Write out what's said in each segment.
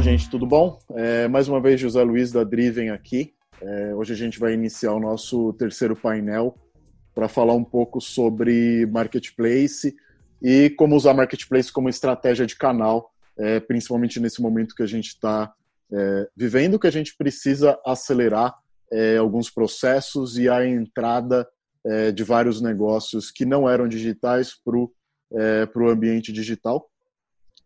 Bom, gente, tudo bom? É, mais uma vez, José Luiz da Driven aqui. É, hoje a gente vai iniciar o nosso terceiro painel para falar um pouco sobre marketplace e como usar marketplace como estratégia de canal, é, principalmente nesse momento que a gente está é, vivendo, que a gente precisa acelerar é, alguns processos e a entrada é, de vários negócios que não eram digitais para o ambiente digital.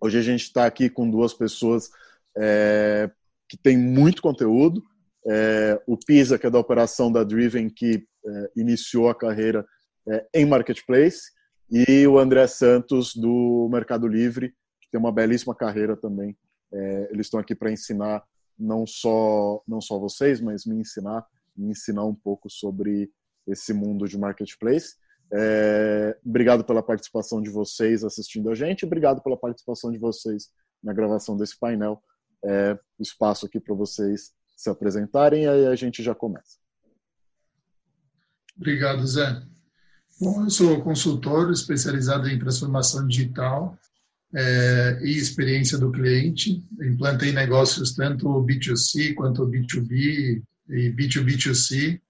Hoje a gente está aqui com duas pessoas é, que tem muito conteúdo. É, o Pisa, que é da operação da Driven, que é, iniciou a carreira é, em Marketplace, e o André Santos, do Mercado Livre, que tem uma belíssima carreira também. É, eles estão aqui para ensinar não só, não só vocês, mas me ensinar, me ensinar um pouco sobre esse mundo de Marketplace. É, obrigado pela participação de vocês assistindo a gente, obrigado pela participação de vocês na gravação desse painel é, espaço aqui para vocês se apresentarem e aí a gente já começa. Obrigado, Zé. Bom, eu sou consultor especializado em transformação digital é, e experiência do cliente. Implantei negócios tanto B2C quanto B2B e B2B2C,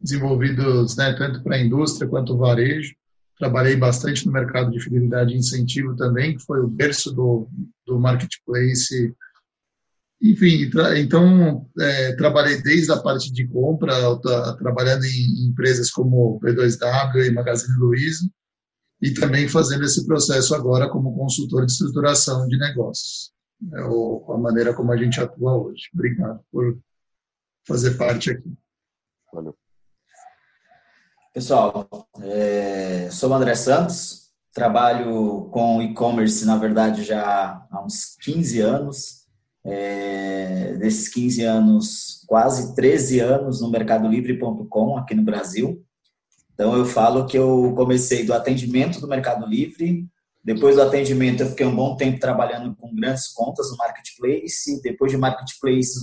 desenvolvidos né, tanto para a indústria quanto varejo. Trabalhei bastante no mercado de fidelidade e incentivo também, que foi o berço do, do marketplace enfim, tra então é, trabalhei desde a parte de compra, trabalhando em empresas como P2W e Magazine Luiza, e também fazendo esse processo agora como consultor de estruturação de negócios. É o, a maneira como a gente atua hoje. Obrigado por fazer parte aqui. Valeu. Pessoal, é, sou o André Santos, trabalho com e-commerce, na verdade, já há uns 15 anos é, desses 15 anos, quase 13 anos no mercadolivre.com aqui no Brasil. Então eu falo que eu comecei do atendimento do Mercado Livre, depois do atendimento eu fiquei um bom tempo trabalhando com grandes contas no marketplace, depois de marketplace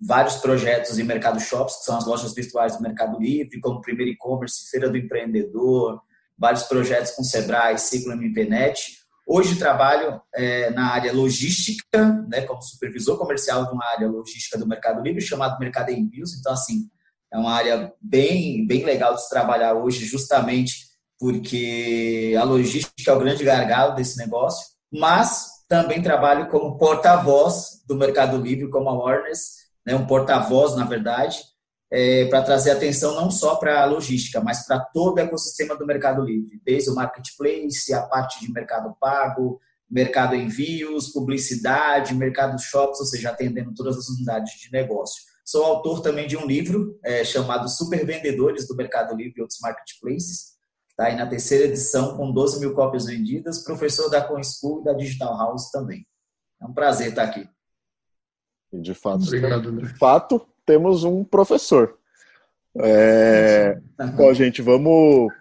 vários projetos em mercado shops, que são as lojas virtuais do Mercado Livre, como primeiro e-commerce, feira do empreendedor, vários projetos com Sebrae, Ciclo MPNet. Hoje trabalho é, na área logística, né, como supervisor comercial de uma área logística do Mercado Livre, chamado Mercado Envios. Então, assim, é uma área bem, bem legal de se trabalhar hoje, justamente porque a logística é o grande gargalo desse negócio. Mas também trabalho como porta-voz do Mercado Livre, como a Warners, né, um porta-voz, na verdade, é, para trazer atenção não só para a logística, mas para todo o ecossistema do Mercado Livre, desde o marketplace, a parte de mercado pago, mercado envios, publicidade, mercado shops, ou seja, atendendo todas as unidades de negócio. Sou autor também de um livro é, chamado Super Vendedores do Mercado Livre e outros marketplaces, está aí na terceira edição com 12 mil cópias vendidas, professor da Com School e da Digital House também. É um prazer estar aqui. E de fato, Obrigado, de fato, temos um professor. É, bom, gente, vamos.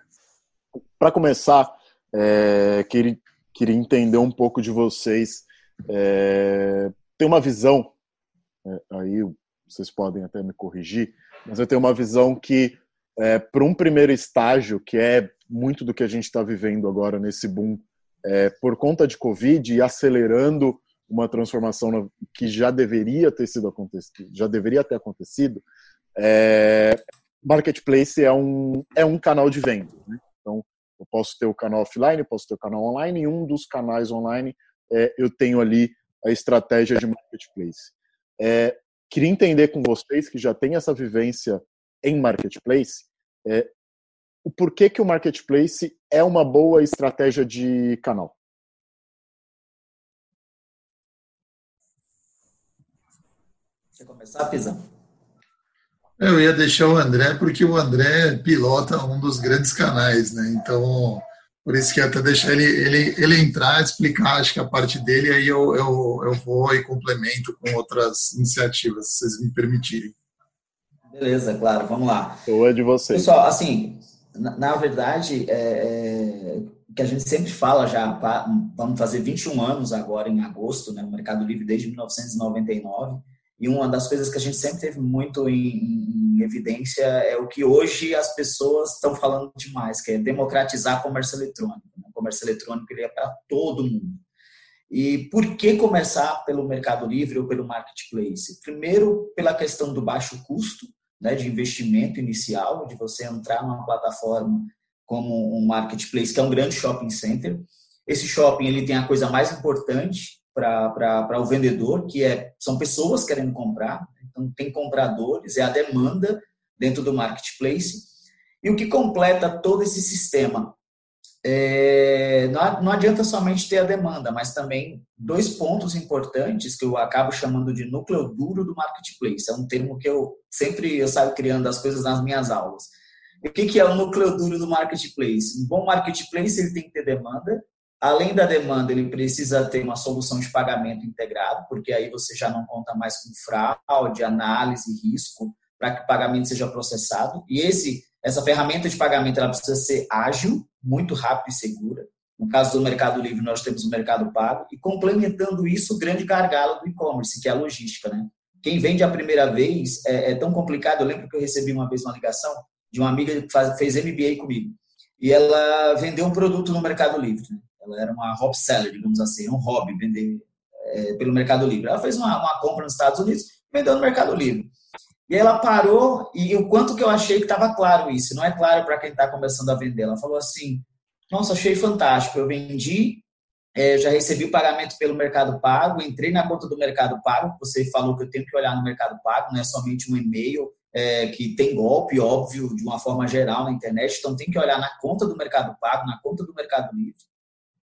Para começar, é, queria, queria entender um pouco de vocês. É, tem uma visão, é, aí vocês podem até me corrigir, mas eu tenho uma visão que, é, para um primeiro estágio, que é muito do que a gente está vivendo agora nesse boom, é, por conta de Covid e acelerando uma transformação que já deveria ter sido acontecido, já deveria ter acontecido. É, marketplace é um é um canal de venda. Né? Então, eu posso ter o canal offline, posso ter o canal online, e um dos canais online é, eu tenho ali a estratégia de marketplace. É, queria entender com vocês que já tem essa vivência em marketplace, é, o porquê que o marketplace é uma boa estratégia de canal. Quer começar, Pisa? Eu ia deixar o André, porque o André pilota um dos grandes canais, né? Então, Por isso que até deixar ele, ele, ele entrar, explicar, acho que a parte dele, aí eu, eu, eu vou e complemento com outras iniciativas, se vocês me permitirem. Beleza, claro, vamos lá. Ou é de vocês. Pessoal, assim, na, na verdade, é, é, que a gente sempre fala já, vamos fazer 21 anos agora em agosto, né, no Mercado Livre desde 1999, e uma das coisas que a gente sempre teve muito em, em evidência é o que hoje as pessoas estão falando demais, que é democratizar comércio eletrônico. Né? O comércio eletrônico ele é para todo mundo. E por que começar pelo Mercado Livre ou pelo Marketplace? Primeiro, pela questão do baixo custo né, de investimento inicial, de você entrar numa plataforma como um Marketplace, que é um grande shopping center. Esse shopping ele tem a coisa mais importante, para o vendedor, que é, são pessoas querendo comprar, então tem compradores, é a demanda dentro do marketplace. E o que completa todo esse sistema? É, não, não adianta somente ter a demanda, mas também dois pontos importantes que eu acabo chamando de núcleo duro do marketplace. É um termo que eu sempre eu saio criando as coisas nas minhas aulas. E o que, que é o núcleo duro do marketplace? Um bom marketplace ele tem que ter demanda, Além da demanda, ele precisa ter uma solução de pagamento integrado, porque aí você já não conta mais com fraude, análise, risco, para que o pagamento seja processado. E esse, essa ferramenta de pagamento ela precisa ser ágil, muito rápida e segura. No caso do Mercado Livre, nós temos o Mercado Pago, e complementando isso, o grande gargalo do e-commerce, que é a logística. Né? Quem vende a primeira vez é, é, tão complicado. Eu lembro que eu recebi uma vez uma ligação de uma amiga que faz, fez MBA comigo, e ela vendeu um produto no Mercado Livre. Ela era uma hobby seller, digamos assim, um hobby, vender é, pelo Mercado Livre. Ela fez uma, uma compra nos Estados Unidos, vendeu no Mercado Livre. E ela parou, e o quanto que eu achei que estava claro isso, não é claro para quem está começando a vender. Ela falou assim: Nossa, achei fantástico. Eu vendi, é, já recebi o pagamento pelo Mercado Pago, entrei na conta do Mercado Pago. Você falou que eu tenho que olhar no Mercado Pago, não é somente um e-mail, é, que tem golpe, óbvio, de uma forma geral na internet. Então, tem que olhar na conta do Mercado Pago, na conta do Mercado Livre.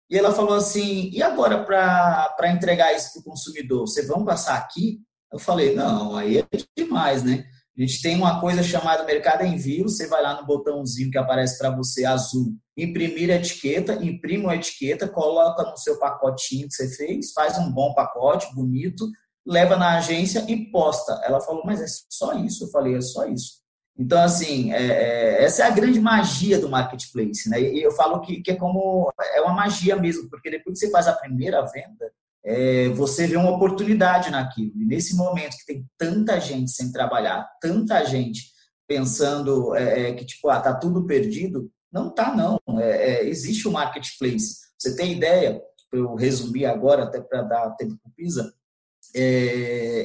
E ela falou assim: e agora para entregar isso para o consumidor? Vocês vão passar aqui? Eu falei: não, aí é demais, né? A gente tem uma coisa chamada mercado envio. Você vai lá no botãozinho que aparece para você azul, imprimir a etiqueta, imprime a etiqueta, coloca no seu pacotinho que você fez, faz um bom pacote, bonito, leva na agência e posta. Ela falou: mas é só isso? Eu falei: é só isso. Então, assim, é, é, essa é a grande magia do marketplace, né? E eu falo que, que, é como é uma magia mesmo, porque depois que você faz a primeira venda, é, você vê uma oportunidade naquilo. E nesse momento que tem tanta gente sem trabalhar, tanta gente pensando é, é que tipo, ah, tá tudo perdido, não tá não. É, existe o marketplace. Você tem ideia? Eu resumir agora até para dar tempo para o Pisa.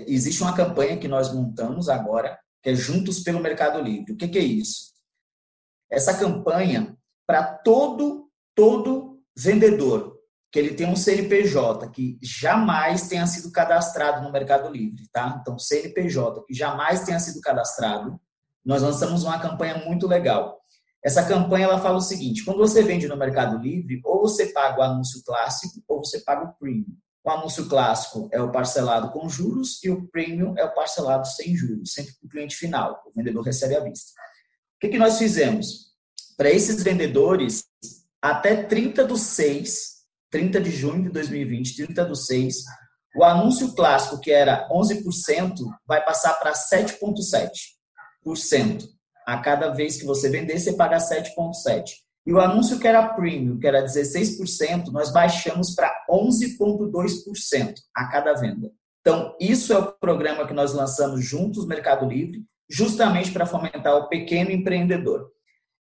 existe uma campanha que nós montamos agora que é Juntos pelo Mercado Livre. O que, que é isso? Essa campanha para todo todo vendedor que ele tem um CNPJ que jamais tenha sido cadastrado no Mercado Livre, tá? Então, CNPJ que jamais tenha sido cadastrado, nós lançamos uma campanha muito legal. Essa campanha ela fala o seguinte: quando você vende no Mercado Livre, ou você paga o anúncio clássico ou você paga o premium. O anúncio clássico é o parcelado com juros e o premium é o parcelado sem juros, sempre para o cliente final. O vendedor recebe à vista. O que, que nós fizemos? Para esses vendedores, até 30 do 6, 30 de junho de 2020, 30 do 6, o anúncio clássico, que era 11%, vai passar para 7,7%. A cada vez que você vender, você paga 7,7%. E o anúncio que era premium, que era 16%, nós baixamos para 11,2% a cada venda. Então, isso é o programa que nós lançamos juntos, Mercado Livre, justamente para fomentar o pequeno empreendedor.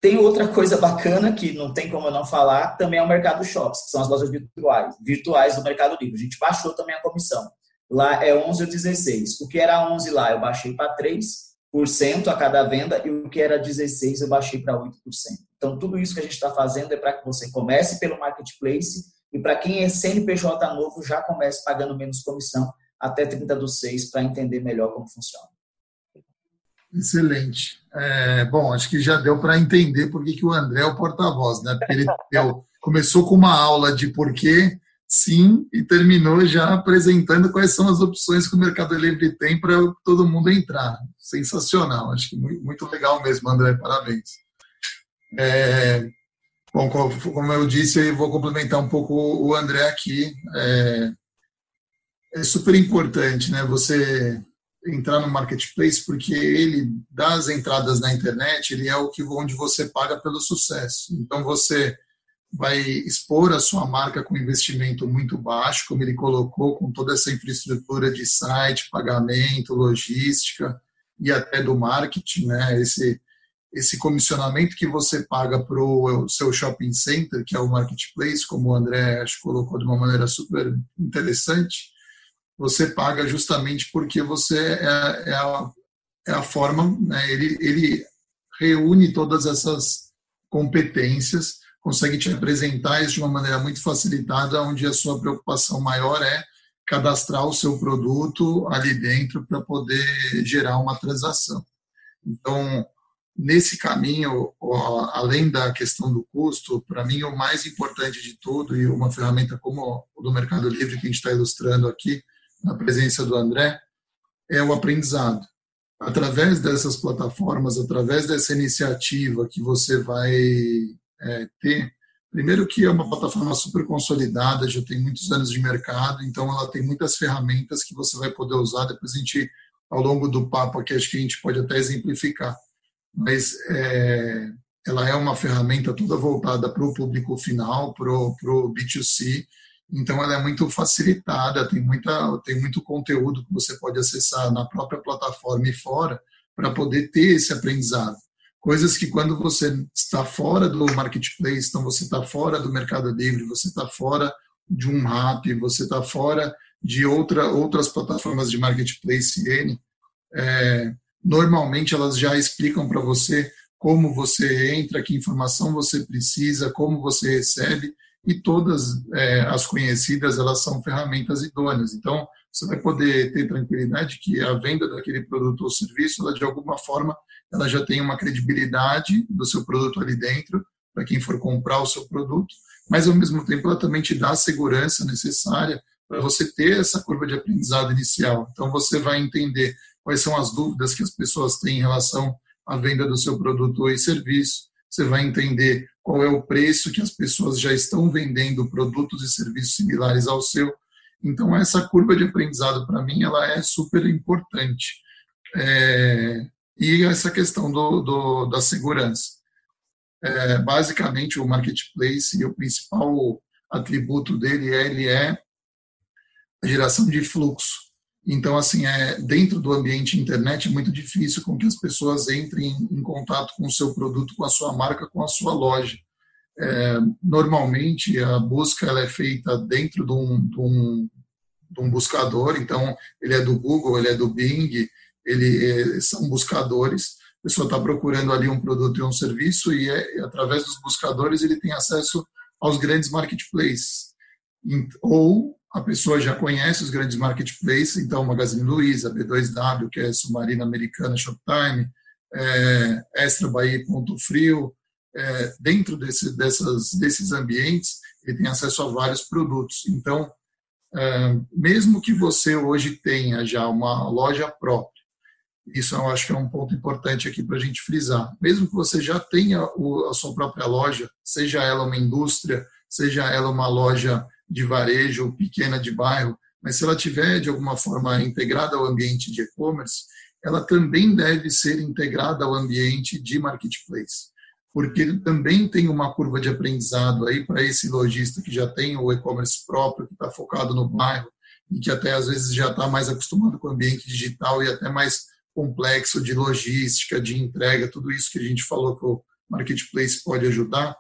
Tem outra coisa bacana que não tem como eu não falar, também é o Mercado Shops, que são as lojas virtuais, virtuais do Mercado Livre. A gente baixou também a comissão. Lá é 11 ou 16. O que era 11 lá, eu baixei para 3% a cada venda, e o que era 16 eu baixei para 8%. Então, tudo isso que a gente está fazendo é para que você comece pelo marketplace e para quem é CNPJ novo, já comece pagando menos comissão até 30 do 6 para entender melhor como funciona. Excelente. É, bom, acho que já deu para entender por que, o André é o porta-voz, né? Porque ele deu, começou com uma aula de porquê sim e terminou já apresentando quais são as opções que o Mercado Livre tem para todo mundo entrar. Sensacional, acho que muito legal mesmo, André, parabéns. É, Bom, como eu disse, eu vou complementar um pouco o André aqui. É, é super importante, né? Você entrar no marketplace porque ele das entradas na internet ele é o que onde você paga pelo sucesso. Então você vai expor a sua marca com investimento muito baixo, como ele colocou, com toda essa infraestrutura de site, pagamento, logística e até do marketing, né? Esse esse comissionamento que você paga para o seu shopping center, que é o marketplace, como o André acho, colocou de uma maneira super interessante, você paga justamente porque você é, é, a, é a, forma, né? ele, ele reúne todas essas competências, consegue te apresentar isso de uma maneira muito facilitada, onde a sua preocupação maior é cadastrar o seu produto ali dentro para poder gerar uma transação. Então, nesse caminho, além da questão do custo, para mim o mais importante de tudo, e uma ferramenta como o do Mercado Livre que a gente está ilustrando aqui, na presença do André, é o aprendizado. Através dessas plataformas, através dessa iniciativa que você vai é, ter, primeiro que é uma plataforma super consolidada, já tem muitos anos de mercado, então ela tem muitas ferramentas que você vai poder usar. Depois a gente, ao longo do papo aqui, acho que a gente pode até exemplificar mas é, ela é uma ferramenta toda voltada para o público final, para o B2C, então ela é muito facilitada, tem, muita, tem muito conteúdo que você pode acessar na própria plataforma e fora para poder ter esse aprendizado. Coisas que quando você está fora do marketplace, então você está fora do Mercado Livre, você está fora de um rap, você está fora de outra, outras plataformas de marketplace N, é, Normalmente elas já explicam para você como você entra, que informação você precisa, como você recebe e todas é, as conhecidas elas são ferramentas idôneas. Então você vai poder ter tranquilidade que a venda daquele produto ou serviço, ela de alguma forma ela já tem uma credibilidade do seu produto ali dentro para quem for comprar o seu produto, mas ao mesmo tempo ela também te dá a segurança necessária para você ter essa curva de aprendizado inicial. Então você vai entender quais são as dúvidas que as pessoas têm em relação à venda do seu produto ou serviço. Você vai entender qual é o preço que as pessoas já estão vendendo produtos e serviços similares ao seu. Então, essa curva de aprendizado, para mim, ela é super importante. É... e essa questão do, do da segurança. É, basicamente, o marketplace, o principal atributo dele é, ele é a geração de fluxo. Então, assim, é, dentro do ambiente internet é muito difícil com que as pessoas entrem em contato com o seu produto, com a sua marca, com a sua loja. É, normalmente, a busca ela é feita dentro de um, de, um, de um, buscador, então, ele é do Google, ele é do Bing, ele é, são buscadores. A pessoa está procurando ali um produto e um serviço e, é, através dos buscadores, ele tem acesso aos grandes marketplaces. Ou a pessoa já conhece os grandes marketplaces, então Magazine Luiza, B2W, que é Submarina Americana, Shoptime, é, Extra Bahia, Ponto Frio, é, dentro desse, dessas, desses ambientes, ele tem acesso a vários produtos. Então, é, mesmo que você hoje tenha já uma loja própria, isso eu acho que é um ponto importante aqui para a gente frisar. Mesmo que você já tenha o, a sua própria loja, seja ela uma indústria, seja ela uma loja de varejo pequena de bairro, mas se ela tiver de alguma forma integrada ao ambiente de e-commerce, ela também deve ser integrada ao ambiente de marketplace, porque também tem uma curva de aprendizado aí para esse lojista que já tem o e-commerce próprio, que está focado no bairro e que até às vezes já está mais acostumado com o ambiente digital e até mais complexo de logística, de entrega, tudo isso que a gente falou que o marketplace pode ajudar,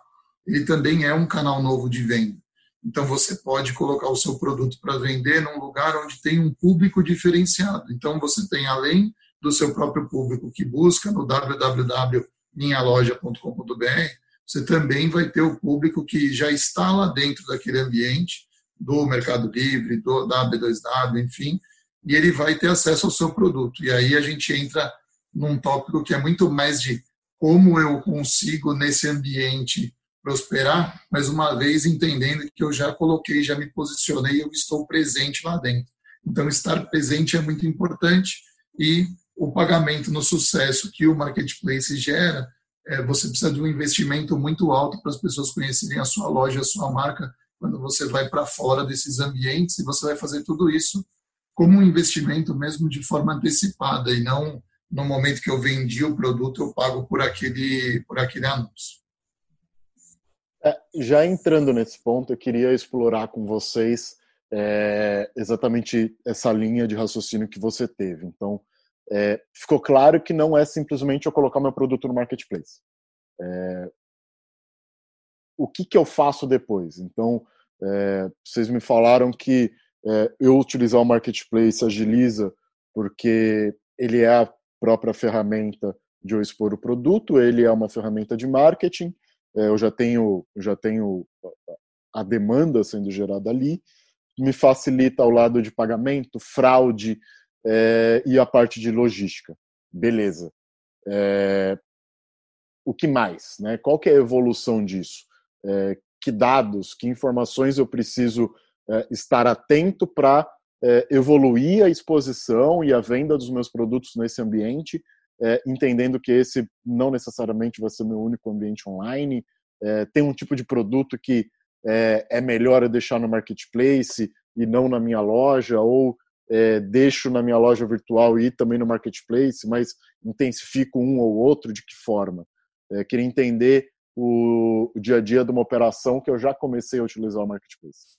ele também é um canal novo de venda. Então, você pode colocar o seu produto para vender num lugar onde tem um público diferenciado. Então, você tem, além do seu próprio público que busca no www.minhaloja.com.br, você também vai ter o público que já está lá dentro daquele ambiente, do Mercado Livre, do, da B2W, enfim, e ele vai ter acesso ao seu produto. E aí a gente entra num tópico que é muito mais de como eu consigo, nesse ambiente, prosperar, mas uma vez entendendo que eu já coloquei, já me posicionei, eu estou presente lá dentro. Então, estar presente é muito importante e o pagamento no sucesso que o marketplace gera é, você precisa de um investimento muito alto para as pessoas conhecerem a sua loja, a sua marca, quando você vai para fora desses ambientes e você vai fazer tudo isso como um investimento mesmo de forma antecipada e não no momento que eu vendi o produto eu pago por aquele por aquele anúncio. É, já entrando nesse ponto, eu queria explorar com vocês é, exatamente essa linha de raciocínio que você teve. Então, é, ficou claro que não é simplesmente eu colocar meu produto no marketplace. É, o que, que eu faço depois? Então, é, vocês me falaram que é, eu utilizar o marketplace agiliza porque ele é a própria ferramenta de eu expor o produto, ele é uma ferramenta de marketing, eu já tenho, já tenho a demanda sendo gerada ali, me facilita ao lado de pagamento, fraude é, e a parte de logística. Beleza. É, o que mais? Né? Qual que é a evolução disso? É, que dados, que informações eu preciso é, estar atento para é, evoluir a exposição e a venda dos meus produtos nesse ambiente, é, entendendo que esse não necessariamente vai ser meu único ambiente online. tem um tipo de produto que é, melhor eu deixar no marketplace e não na minha loja, ou deixo na minha loja virtual e também no marketplace, mas intensifico um ou outro, de que forma? queria entender o, o dia a dia de uma operação que eu já comecei a utilizar o marketplace.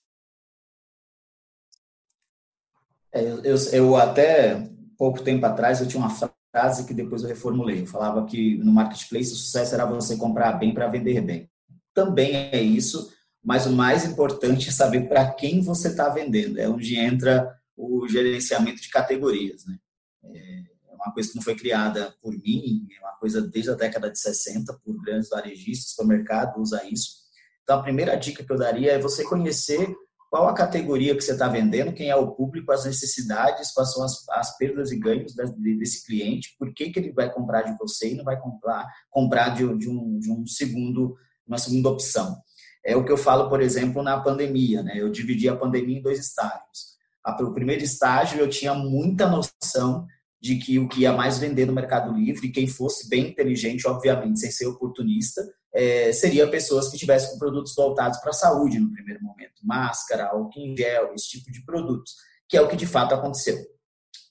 É, eu, eu, até pouco tempo atrás eu tinha uma frase que depois eu reformulei. Eu falava que no marketplace o sucesso era você comprar bem para vender bem. Também é isso, mas o mais importante é saber para quem você está vendendo. É onde entra o gerenciamento de categorias. Né? É, uma coisa que não foi criada por mim, é uma coisa desde a década de 60 por grandes varejistas, o mercado usa isso. Então, a primeira dica que eu daria é você conhecer qual a categoria que você está vendendo, quem é o público, as necessidades, quais são as, as perdas e ganhos desse cliente, por que, que ele vai comprar de você e não vai comprar, comprar de, de, um, de um segundo, uma segunda opção. É o que eu falo, por exemplo, na pandemia. Né? Eu dividi a pandemia em dois estágios. O primeiro estágio eu tinha muita noção de que o que ia mais vender no Mercado Livre, quem fosse bem inteligente, obviamente, sem ser oportunista, é, seria pessoas que tivessem com produtos voltados para a saúde no primeiro momento, máscara, álcool em gel, esse tipo de produtos, que é o que de fato aconteceu.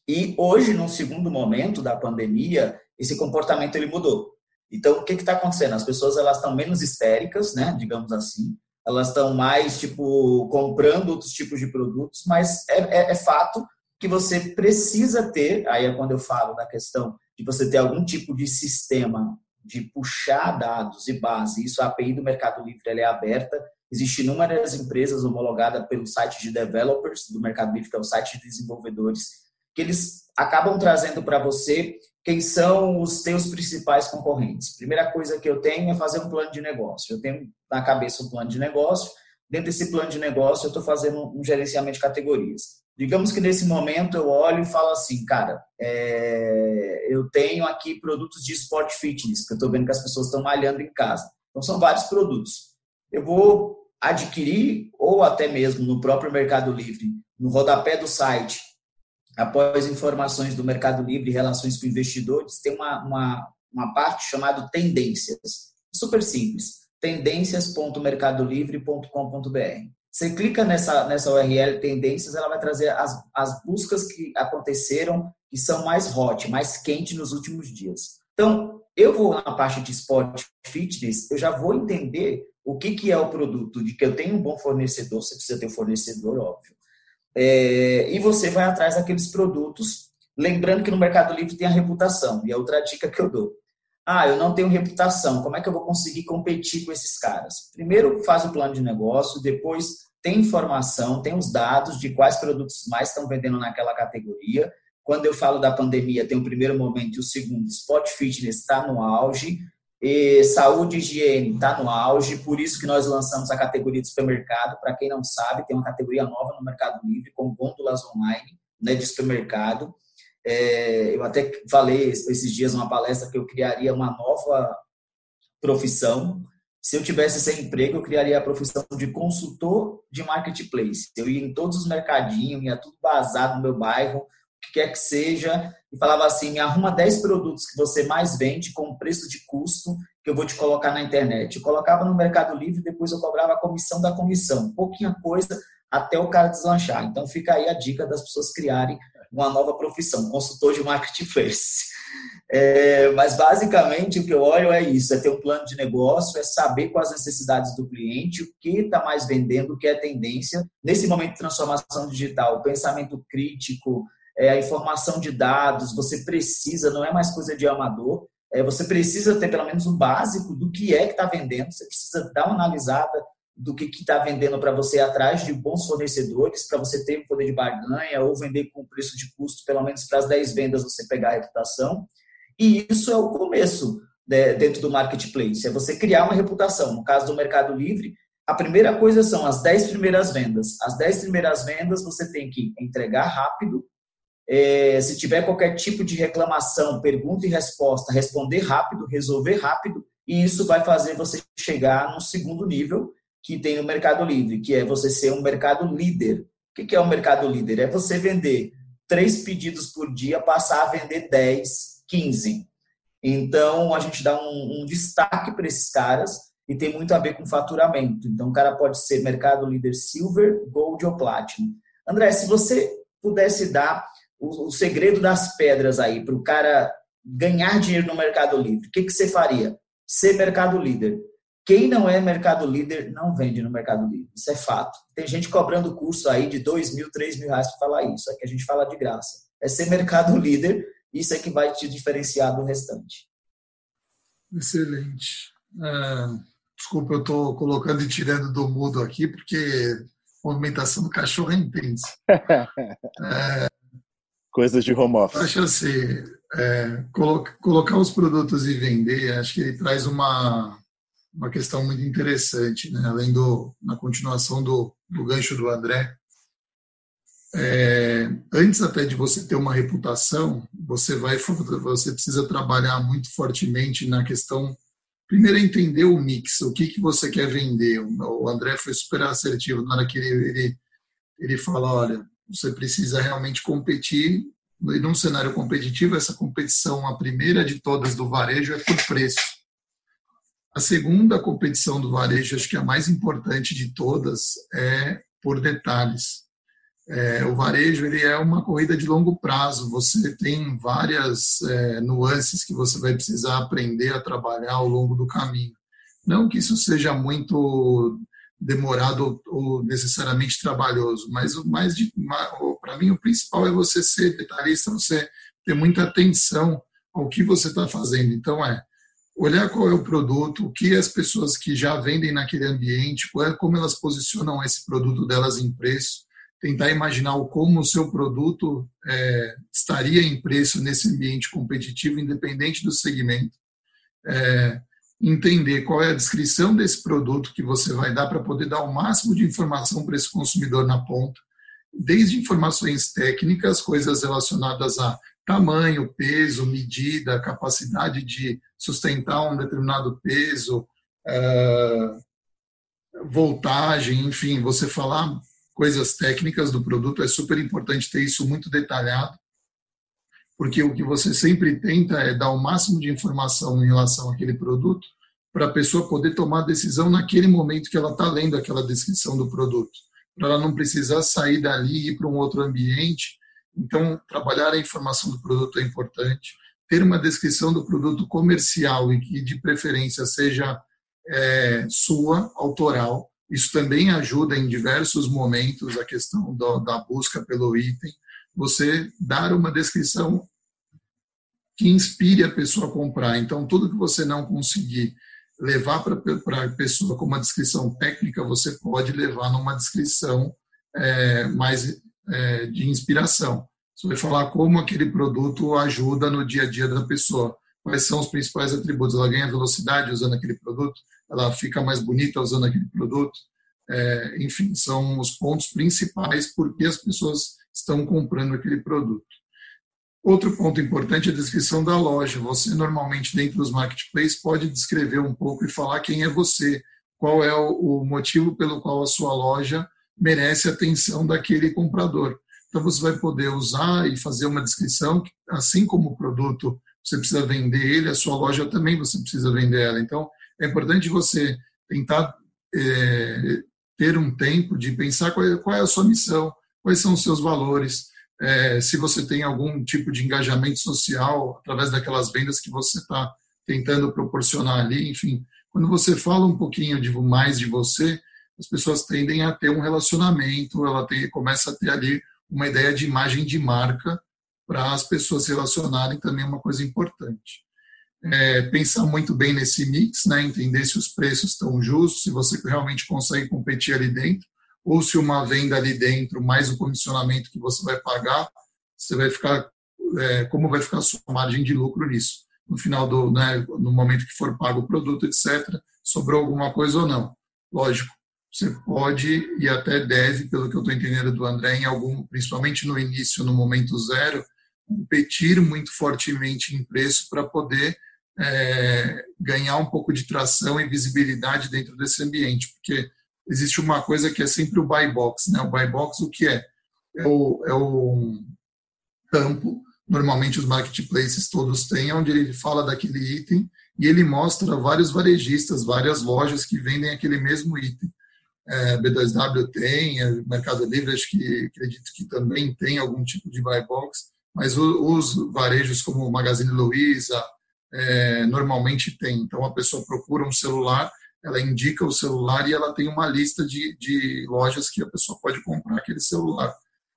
E hoje, no segundo momento da pandemia, esse comportamento ele mudou. Então, o que está acontecendo? As pessoas elas estão menos histéricas, né, digamos assim, elas estão mais tipo comprando outros tipos de produtos, mas é, é, é fato que você precisa ter, aí é quando eu falo da questão de você ter algum tipo de sistema de puxar dados e base, isso a API do Mercado Livre é aberta, existem inúmeras empresas homologadas pelo site de developers do Mercado Livre, que é o site de desenvolvedores, que eles acabam trazendo para você quem são os teus principais concorrentes. Primeira coisa que eu tenho é fazer um plano de negócio. Eu tenho na cabeça um plano de negócio, dentro desse plano de negócio eu estou fazendo um gerenciamento de categorias. Digamos que nesse momento eu olho e falo assim, cara, é, eu tenho aqui produtos de esporte fitness, que eu estou vendo que as pessoas estão malhando em casa. Então são vários produtos. Eu vou adquirir, ou até mesmo no próprio Mercado Livre, no rodapé do site, após informações do Mercado Livre e relações com investidores, tem uma, uma, uma parte chamada tendências. Super simples. tendências.mercadolivre.com.br você clica nessa, nessa URL tendências, ela vai trazer as, as buscas que aconteceram que são mais hot, mais quente nos últimos dias. Então, eu vou na parte de esporte fitness, eu já vou entender o que, que é o produto, de que eu tenho um bom fornecedor, você precisa ter um fornecedor, óbvio. É, e você vai atrás daqueles produtos, lembrando que no Mercado Livre tem a reputação, e é outra dica que eu dou. Ah, eu não tenho reputação, como é que eu vou conseguir competir com esses caras? Primeiro faz o plano de negócio, depois tem informação, tem os dados de quais produtos mais estão vendendo naquela categoria. Quando eu falo da pandemia, tem o primeiro momento e o segundo. Spot Fitness está no auge, e saúde e higiene está no auge, por isso que nós lançamos a categoria de supermercado. Para quem não sabe, tem uma categoria nova no Mercado Livre com gôndolas online né, de supermercado. É, eu até falei esses dias numa palestra que eu criaria uma nova profissão. Se eu tivesse sem emprego, eu criaria a profissão de consultor de marketplace. Eu ia em todos os mercadinhos, ia tudo basado no meu bairro, o que quer que seja, e falava assim: me arruma 10 produtos que você mais vende com preço de custo que eu vou te colocar na internet. Eu colocava no Mercado Livre, depois eu cobrava a comissão da comissão. Pouquinha coisa até o cara deslanchar. Então fica aí a dica das pessoas criarem uma nova profissão, consultor de marketplace. É, mas basicamente o que eu olho é isso: é ter um plano de negócio, é saber quais as necessidades do cliente, o que está mais vendendo, o que é tendência. Nesse momento de transformação digital, o pensamento crítico, é, a informação de dados, você precisa, não é mais coisa de amador, é, você precisa ter pelo menos um básico do que é que está vendendo, você precisa dar uma analisada do que está vendendo para você atrás de bons fornecedores, para você ter um poder de barganha ou vender com preço de custo, pelo menos para as 10 vendas você pegar a reputação. E isso é o começo né, dentro do marketplace, é você criar uma reputação. No caso do Mercado Livre, a primeira coisa são as 10 primeiras vendas. As 10 primeiras vendas você tem que entregar rápido. É, se tiver qualquer tipo de reclamação, pergunta e resposta, responder rápido, resolver rápido, e isso vai fazer você chegar no segundo nível, que tem no Mercado Livre, que é você ser um mercado líder. O que é um mercado líder? É você vender três pedidos por dia, passar a vender 10, 15. Então, a gente dá um, um destaque para esses caras e tem muito a ver com faturamento. Então, o cara pode ser mercado líder silver, gold ou platinum. André, se você pudesse dar o, o segredo das pedras aí para o cara ganhar dinheiro no mercado livre, o que, que você faria? Ser mercado líder. Quem não é mercado líder não vende no mercado livre. Isso é fato. Tem gente cobrando curso aí de dois mil, três mil reais para falar isso. Aqui a gente fala de graça. É ser mercado líder. Isso é que vai te diferenciar do restante. Excelente. É, desculpa, eu estou colocando e tirando do mudo aqui, porque a movimentação do cachorro é intensa. É, Coisas de home office. Acho assim, é, colocar os produtos e vender, acho que ele traz uma, uma questão muito interessante, né? além do na continuação do, do gancho do André. É, antes até de você ter uma reputação, você vai você precisa trabalhar muito fortemente na questão primeiro entender o mix, o que que você quer vender. O André foi super assertivo na hora que ele ele, ele fala, olha, você precisa realmente competir e num cenário competitivo essa competição a primeira de todas do varejo é por preço a segunda competição do varejo, acho que a mais importante de todas, é por detalhes. É, o varejo ele é uma corrida de longo prazo. Você tem várias é, nuances que você vai precisar aprender a trabalhar ao longo do caminho. Não que isso seja muito demorado ou necessariamente trabalhoso, mas o mais para mim o principal é você ser detalhista, você ter muita atenção ao que você está fazendo. Então é olhar qual é o produto, o que as pessoas que já vendem naquele ambiente, é, como elas posicionam esse produto delas em preço, tentar imaginar como o seu produto é, estaria em preço nesse ambiente competitivo, independente do segmento. É, entender qual é a descrição desse produto que você vai dar para poder dar o máximo de informação para esse consumidor na ponta, desde informações técnicas, coisas relacionadas a tamanho, peso, medida, capacidade de sustentar um determinado peso, uh, voltagem, enfim, você falar coisas técnicas do produto é super importante ter isso muito detalhado, porque o que você sempre tenta é dar o máximo de informação em relação àquele produto para a pessoa poder tomar a decisão naquele momento que ela está lendo aquela descrição do produto, para ela não precisar sair dali e ir para um outro ambiente então, trabalhar a informação do produto é importante. Ter uma descrição do produto comercial e que, de preferência, seja é, sua, autoral. Isso também ajuda em diversos momentos a questão do, da busca pelo item. Você dar uma descrição que inspire a pessoa a comprar. Então, tudo que você não conseguir levar para a pessoa com uma descrição técnica, você pode levar numa descrição é, mais é, de inspiração. Você vai falar como aquele produto ajuda no dia a dia da pessoa. Quais são os principais atributos? Ela ganha velocidade usando aquele produto? Ela fica mais bonita usando aquele produto? É, enfim, são os pontos principais por que as pessoas estão comprando aquele produto. Outro ponto importante é a descrição da loja. Você, normalmente, dentro dos marketplaces, pode descrever um pouco e falar quem é você, qual é o motivo pelo qual a sua loja merece a atenção daquele comprador. Então, você vai poder usar e fazer uma descrição, assim como o produto você precisa vender ele, a sua loja também você precisa vender ela. Então, é importante você tentar é, ter um tempo de pensar qual é, qual é, a sua missão, quais são os seus valores, é, se você tem algum tipo de engajamento social através daquelas vendas que você está tentando proporcionar ali, enfim. Quando você fala um pouquinho de mais de você, as pessoas tendem a ter um relacionamento, ela tem, começa a ter ali uma ideia de imagem de marca para as pessoas se relacionarem também é uma coisa importante. É, pensar muito bem nesse mix, né, entender se os preços estão justos, se você realmente consegue competir ali dentro, ou se uma venda ali dentro, mais o comissionamento que você vai pagar, você vai ficar, é, como vai ficar a sua margem de lucro nisso? No final do, né, no momento que for pago o produto, etc., sobrou alguma coisa ou não? Lógico, você pode e até deve, pelo que eu estou entendendo do André, em algum, principalmente no início, no momento zero, competir muito fortemente em preço para poder é, ganhar um pouco de tração e visibilidade dentro desse ambiente, porque existe uma coisa que é sempre o buy box, né? O buy box o que é? É o, é o normalmente os marketplaces todos têm, onde ele fala daquele item e ele mostra vários varejistas, várias lojas que vendem aquele mesmo item é, B2W tem, é, Mercado Livre acho que acredito que também tem algum tipo de buy box, mas os varejos como Magazine Luiza é, normalmente tem. Então a pessoa procura um celular, ela indica o celular e ela tem uma lista de, de lojas que a pessoa pode comprar aquele celular.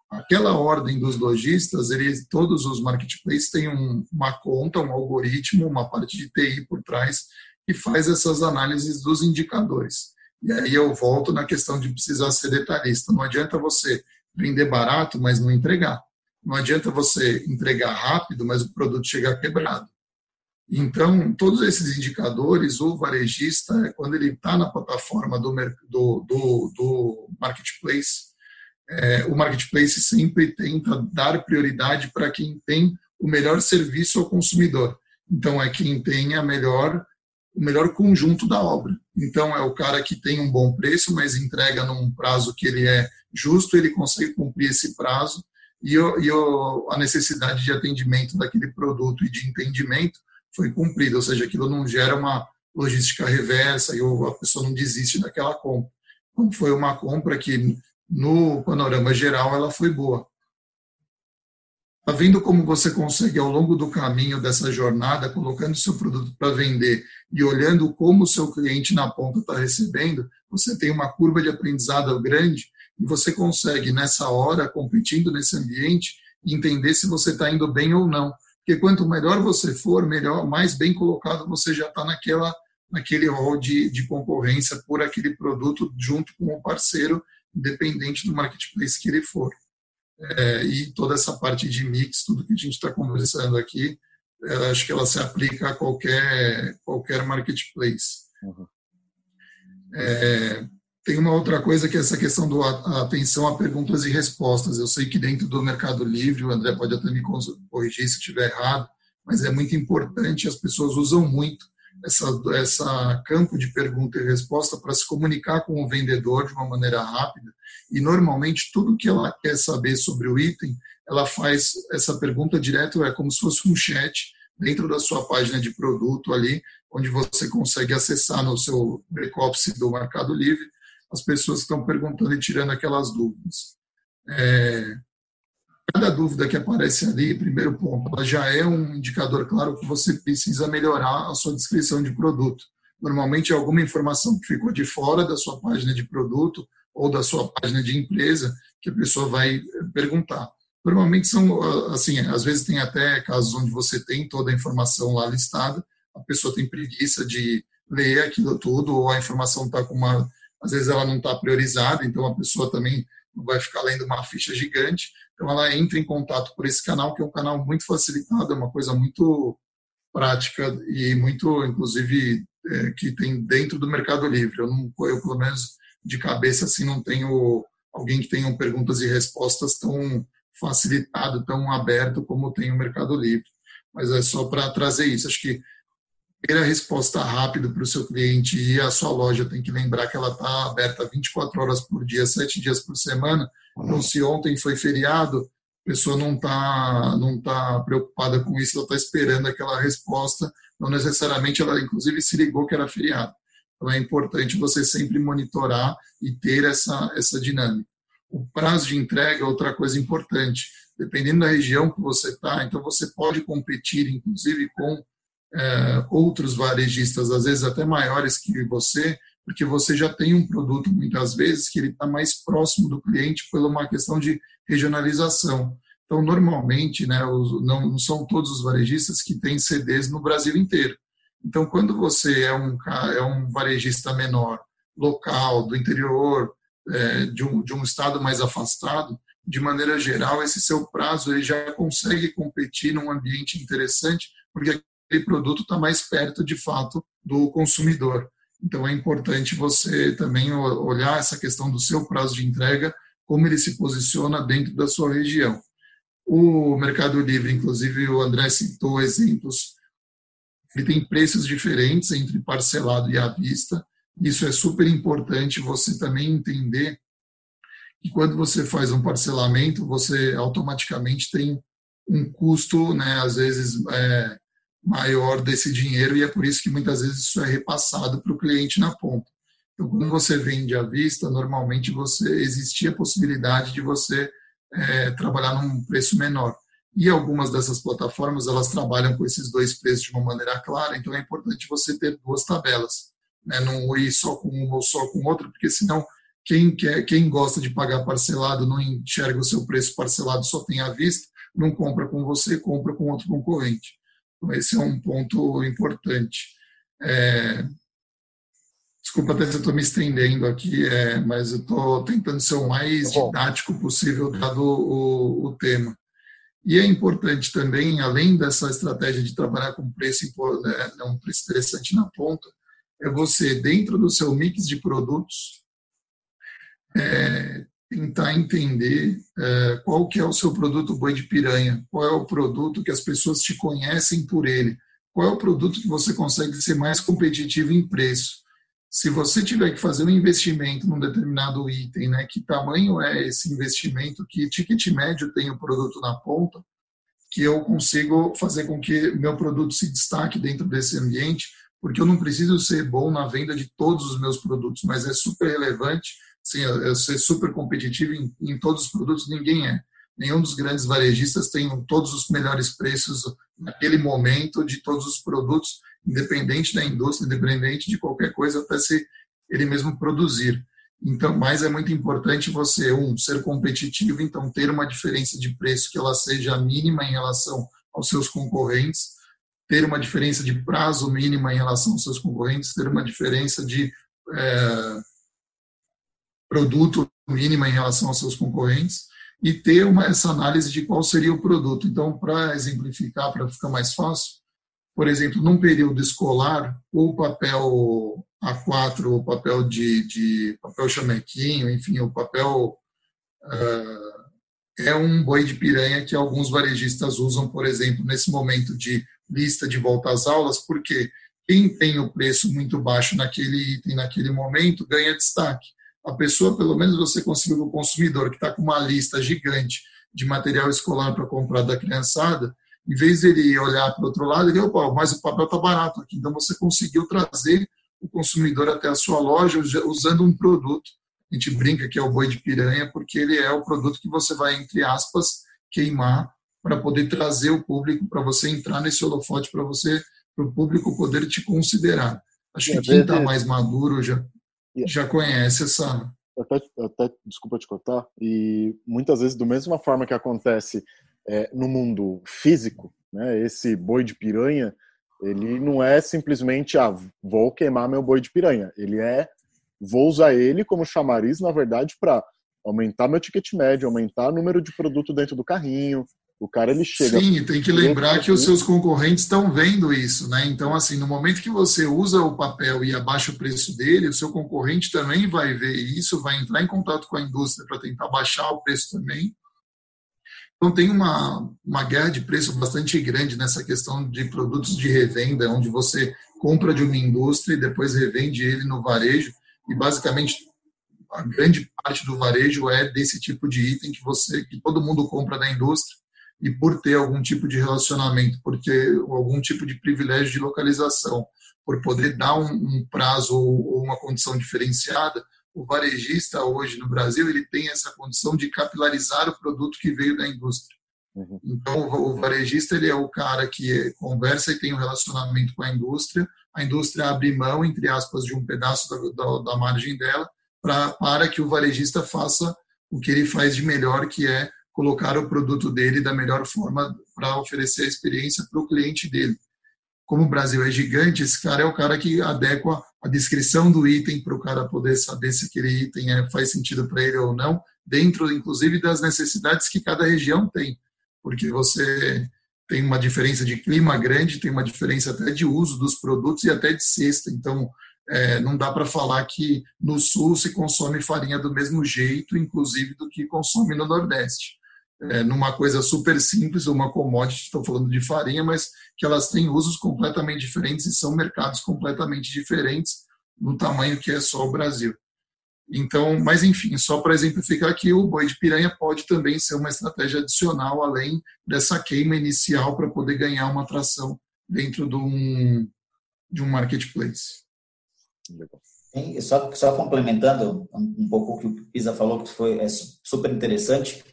Aquela ordem dos lojistas, eles, todos os marketplaces têm um, uma conta, um algoritmo, uma parte de TI por trás que faz essas análises dos indicadores. E aí eu volto na questão de precisar ser detalhista. Não adianta você vender barato, mas não entregar. Não adianta você entregar rápido, mas o produto chegar quebrado. Então, todos esses indicadores, o varejista, quando ele está na plataforma do, do, do, do marketplace, é, o marketplace sempre tenta dar prioridade para quem tem o melhor serviço ao consumidor. Então, é quem tem a melhor o melhor conjunto da obra. Então, é o cara que tem um bom preço, mas entrega num prazo que ele é justo, ele consegue cumprir esse prazo, e, e a necessidade de atendimento daquele produto e de entendimento foi cumprida, ou seja, aquilo não gera uma logística reversa e a pessoa não desiste daquela compra. Então, foi uma compra que, no panorama geral, ela foi boa. Tá vendo como você consegue, ao longo do caminho dessa jornada, colocando seu produto para vender e olhando como o seu cliente na ponta está recebendo, você tem uma curva de aprendizado grande e você consegue, nessa hora, competindo nesse ambiente, entender se você está indo bem ou não. Porque quanto melhor você for, melhor, mais bem colocado você já está naquela naquele rol de, de concorrência por aquele produto junto com o parceiro, independente do marketplace que ele for é, e toda essa parte de mix, tudo que a gente está conversando aqui, acho que ela se aplica a qualquer, qualquer marketplace. Uhum. É, tem uma outra coisa que é essa questão da atenção a perguntas e respostas. Eu sei que dentro do Mercado Livre, o André pode até me corrigir se estiver errado, mas é muito importante, as pessoas usam muito essa, essa campo de pergunta e resposta para se comunicar com o vendedor de uma maneira rápida. E normalmente tudo que ela quer saber sobre o item, ela faz essa pergunta direto, é como se fosse um chat dentro da sua página de produto ali, onde você consegue acessar no seu back-office do Mercado Livre as pessoas que estão perguntando e tirando aquelas dúvidas. É, cada dúvida que aparece ali, primeiro ponto, ela já é um indicador claro que você precisa melhorar a sua descrição de produto. Normalmente é alguma informação que ficou de fora da sua página de produto ou da sua página de empresa que a pessoa vai perguntar. Normalmente são, assim, às vezes tem até casos onde você tem toda a informação lá listada, a pessoa tem preguiça de ler aquilo tudo, ou a informação está com uma. Às vezes ela não está priorizada, então a pessoa também não vai ficar lendo uma ficha gigante. Então, ela entra em contato por esse canal, que é um canal muito facilitado, é uma coisa muito prática e muito, inclusive, é, que tem dentro do Mercado Livre. Eu, não, eu, pelo menos, de cabeça, assim, não tenho alguém que tenha perguntas e respostas tão facilitado, tão aberto como tem o Mercado Livre. Mas é só para trazer isso. Acho que ter a resposta rápida para o seu cliente e a sua loja tem que lembrar que ela está aberta 24 horas por dia, 7 dias por semana. Então, se ontem foi feriado, pessoa não está não tá preocupada com isso, ela está esperando aquela resposta, não necessariamente ela, inclusive, se ligou que era feriado. Então, é importante você sempre monitorar e ter essa, essa dinâmica. O prazo de entrega é outra coisa importante. Dependendo da região que você está, então você pode competir, inclusive, com é, outros varejistas, às vezes até maiores que você, porque você já tem um produto, muitas vezes, que ele está mais próximo do cliente por uma questão de regionalização. Então, normalmente, né, não, são todos os varejistas que têm CDs no Brasil inteiro. Então, quando você é um, é um varejista menor, local, do interior, é, de, um, de um estado mais afastado, de maneira geral, esse seu prazo ele já consegue competir num ambiente interessante, porque produto está mais perto, de fato, do consumidor. Então, é importante você também olhar essa questão do seu prazo de entrega, como ele se posiciona dentro da sua região. O Mercado Livre, inclusive, o André citou exemplos, ele tem preços diferentes entre parcelado e à vista. Isso é super importante você também entender que quando você faz um parcelamento, você automaticamente tem um custo, né, às vezes, é, maior desse dinheiro e é por isso que muitas vezes isso é repassado para o cliente na ponta. Então, quando você vende à vista, normalmente você existia a possibilidade de você é, trabalhar num preço menor. E algumas dessas plataformas elas trabalham com esses dois preços de uma maneira clara, então é importante você ter duas tabelas, né? não ir só com uma ou só com outra, porque senão quem quer, quem gosta de pagar parcelado não enxerga o seu preço parcelado, só tem à vista, não compra com você, compra com outro concorrente. Então, esse é um ponto importante. É, desculpa até se eu estou me estendendo aqui, é, mas eu estou tentando ser o mais tá didático possível, dado o, o, tema. E é importante também, além dessa estratégia de trabalhar com preço, né, um preço interessante na ponta, é você, dentro do seu mix de produtos, é, tentar entender é, qual que é o seu produto boi de piranha, qual é o produto que as pessoas te conhecem por ele, qual é o produto que você consegue ser mais competitivo em preço. Se você tiver que fazer um investimento num determinado item, né, que tamanho é esse investimento, que ticket médio tem o produto na ponta, que eu consigo fazer com que meu produto se destaque dentro desse ambiente, porque eu não preciso ser bom na venda de todos os meus produtos, mas é super relevante sim, eu ser super competitivo em, em, todos os produtos, ninguém é. Nenhum dos grandes varejistas tem todos os melhores preços naquele momento de todos os produtos, independente da indústria, independente de qualquer coisa, até se ele mesmo produzir. Então, mas é muito importante você, um, ser competitivo, então ter uma diferença de preço que ela seja mínima em relação aos seus concorrentes, ter uma diferença de prazo mínima em relação aos seus concorrentes, ter uma diferença de é, produto mínima em relação aos seus concorrentes e ter uma, essa análise de qual seria o produto. Então, para exemplificar, para ficar mais fácil, por exemplo, num período escolar, o papel A4, o papel de, de papel chamequinho, enfim, o papel uh, é um boi de piranha que alguns varejistas usam, por exemplo, nesse momento de lista de volta às aulas, porque quem tem o preço muito baixo naquele item, naquele momento, ganha destaque a pessoa, pelo menos você conseguiu o consumidor que está com uma lista gigante de material escolar para comprar da criançada, em vez de ele olhar para o outro lado, ele, opa, mas o papel está barato aqui. Então você conseguiu trazer o consumidor até a sua loja usando um produto. A gente brinca que é o boi de piranha, porque ele é o produto que você vai, entre aspas, queimar para poder trazer o público, para você entrar nesse holofote, para você, para o público poder te considerar. Acho que quem está mais maduro já já conhece essa. Até, até, desculpa te cortar, e muitas vezes, da mesma forma que acontece é, no mundo físico, né, esse boi de piranha, ele não é simplesmente, ah, vou queimar meu boi de piranha. Ele é, vou usar ele como chamariz, na verdade, para aumentar meu ticket médio, aumentar o número de produto dentro do carrinho, o cara ele chega. Sim, tem que lembrar que os seus concorrentes estão vendo isso, né? Então, assim, no momento que você usa o papel e abaixa o preço dele, o seu concorrente também vai ver isso, vai entrar em contato com a indústria para tentar baixar o preço também. Então, tem uma, uma guerra de preço bastante grande nessa questão de produtos de revenda, onde você compra de uma indústria e depois revende ele no varejo, e basicamente a grande parte do varejo é desse tipo de item que você que todo mundo compra da indústria e por ter algum tipo de relacionamento, por ter algum tipo de privilégio de localização, por poder dar um, um prazo ou uma condição diferenciada, o varejista hoje no Brasil ele tem essa condição de capilarizar o produto que veio da indústria. Uhum. Então, o varejista ele é o cara que conversa e tem um relacionamento com a indústria. A indústria abre mão, entre aspas, de um pedaço da, da, da margem dela pra, para que o varejista faça o que ele faz de melhor, que é colocar o produto dele da melhor forma para oferecer a experiência para o cliente dele. Como o Brasil é gigante, esse cara é o cara que adequa a descrição do item para o cara poder saber se aquele item é, faz sentido para ele ou não, dentro, inclusive, das necessidades que cada região tem porque você tem uma diferença de clima grande, tem uma diferença até de uso dos produtos e até de cesta. Então, é, não dá para falar que no sul se consome farinha do mesmo jeito, inclusive do que consome no Nordeste. É, numa coisa super simples, uma commodity, estou falando de farinha, mas que elas têm usos completamente diferentes e são mercados completamente diferentes no tamanho que é só o Brasil. Então, mas enfim, só para exemplificar que o boi de piranha pode também ser uma estratégia adicional além dessa queima inicial para poder ganhar uma atração dentro de um, de um marketplace. Só, só complementando um pouco o que o Pisa falou, que foi é super interessante,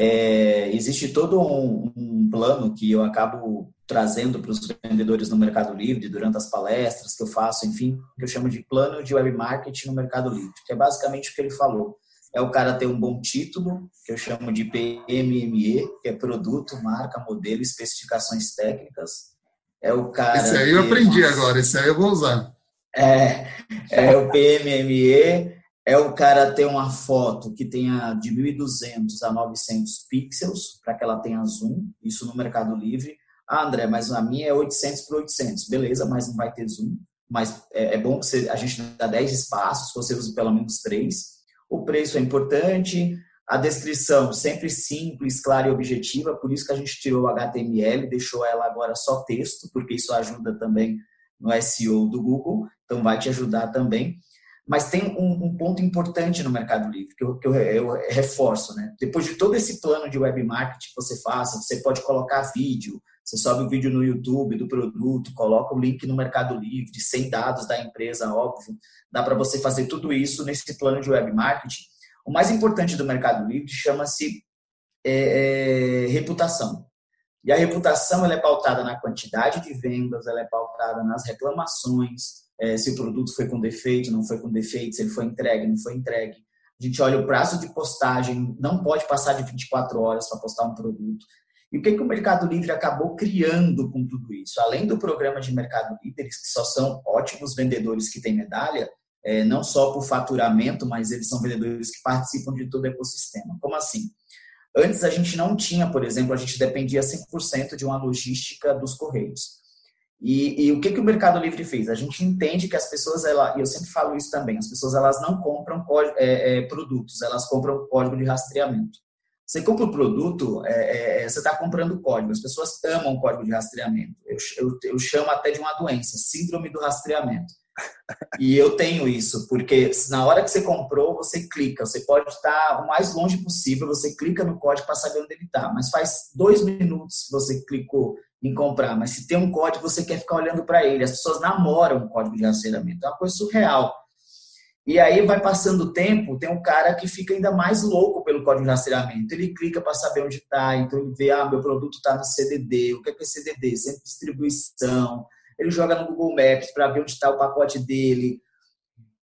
é, existe todo um, um, plano que eu acabo trazendo para os vendedores no Mercado Livre durante as palestras que eu faço, enfim, que eu chamo de plano de web marketing no Mercado Livre, que é basicamente o que ele falou. É o cara ter um bom título, que eu chamo de PMME, que é produto, marca, modelo, especificações técnicas. É o cara. Esse aí eu aprendi uma... agora, esse aí eu vou usar. É, é o PMME, é o cara ter uma foto que tenha de 1.200 a 900 pixels, para que ela tenha zoom, isso no Mercado Livre. Ah, André, mas a minha é 800 por 800. Beleza, mas não vai ter zoom. Mas é, é bom que você, a gente dá 10 espaços, você use pelo menos 3. O preço é importante, a descrição sempre simples, clara e objetiva, por isso que a gente tirou o HTML, deixou ela agora só texto, porque isso ajuda também no SEO do Google, então vai te ajudar também. Mas tem um, um, ponto importante no Mercado Livre, que, eu, que eu, eu, reforço, né? Depois de todo esse plano de web marketing que você faça, você pode colocar vídeo, você sobe o vídeo no YouTube do produto, coloca o link no Mercado Livre, sem dados da empresa, óbvio. Dá para você fazer tudo isso nesse plano de web marketing. O mais importante do Mercado Livre chama-se é, é, reputação. E a reputação ela é pautada na quantidade de vendas, ela é pautada nas reclamações, é, se o produto foi com defeito, não foi com defeito, se ele foi entregue, não foi entregue. A gente olha o prazo de postagem, não pode passar de 24 horas para postar um produto. E o que, que o Mercado Livre acabou criando com tudo isso? Além do programa de Mercado Líderes, que só são ótimos vendedores que têm medalha, é, não só por faturamento, mas eles são vendedores que participam de todo o ecossistema. Como assim? Antes a gente não tinha, por exemplo, a gente dependia 100% de uma logística dos correios. E, e, o que, que o Mercado Livre fez? A gente entende que as pessoas, ela, e eu sempre falo isso também, as pessoas elas não compram código, é, é, produtos, elas compram código de rastreamento. Você compra o produto, é, é, é você está comprando código. As pessoas amam código de rastreamento. Eu, eu, eu chamo até de uma doença, síndrome do rastreamento. E eu tenho isso, porque na hora que você comprou, você clica. Você pode estar o mais longe possível, você clica no código para saber onde ele está. Mas faz dois minutos que você clicou em comprar, mas se tem um código, você quer ficar olhando para ele. As pessoas namoram o código de rastreamento, é uma coisa surreal. E aí vai passando o tempo, tem um cara que fica ainda mais louco pelo código de rastreamento. Ele clica para saber onde está, então ele vê, ah, meu produto está no CDD. O que é, que é CDD? Centro de distribuição. Ele joga no Google Maps para ver onde está o pacote dele.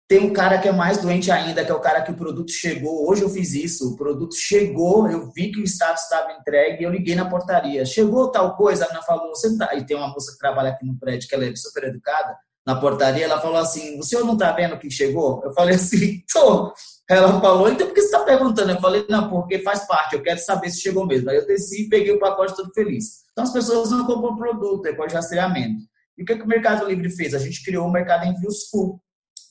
Tem um cara que é mais doente ainda, que é o cara que o produto chegou. Hoje eu fiz isso. O produto chegou, eu vi que o status estava entregue eu liguei na portaria. Chegou tal coisa, a menina falou, você tá. E tem uma moça que trabalha aqui no prédio, que ela é super educada, na portaria, ela falou assim: o senhor não está vendo que chegou? Eu falei assim, tô. Ela falou, então por que você está perguntando? Eu falei, não, porque faz parte, eu quero saber se chegou mesmo. Aí eu desci e peguei o pacote todo feliz. Então as pessoas não compram produto, é de rastreamento. E o que, que o Mercado Livre fez? A gente criou o mercado envios full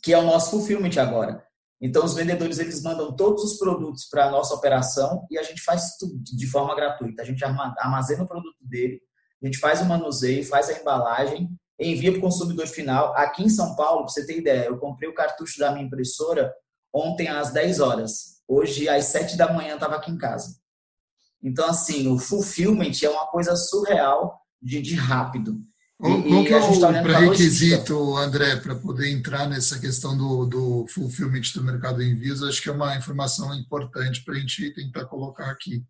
que é o nosso fulfillment agora. Então, os vendedores eles mandam todos os produtos para a nossa operação e a gente faz tudo de forma gratuita. A gente armazena o produto dele, a gente faz o manuseio, faz a embalagem, envia para o consumidor final. Aqui em São Paulo, para você ter ideia, eu comprei o cartucho da minha impressora ontem às 10 horas. Hoje, às 7 da manhã, estava aqui em casa. Então, assim, o fulfillment é uma coisa surreal de, de rápido. Qual, que é o tá pré-requisito, André, para poder entrar nessa questão do, do fulfillment do mercado em envios? Acho que é uma informação importante para a gente tentar colocar aqui.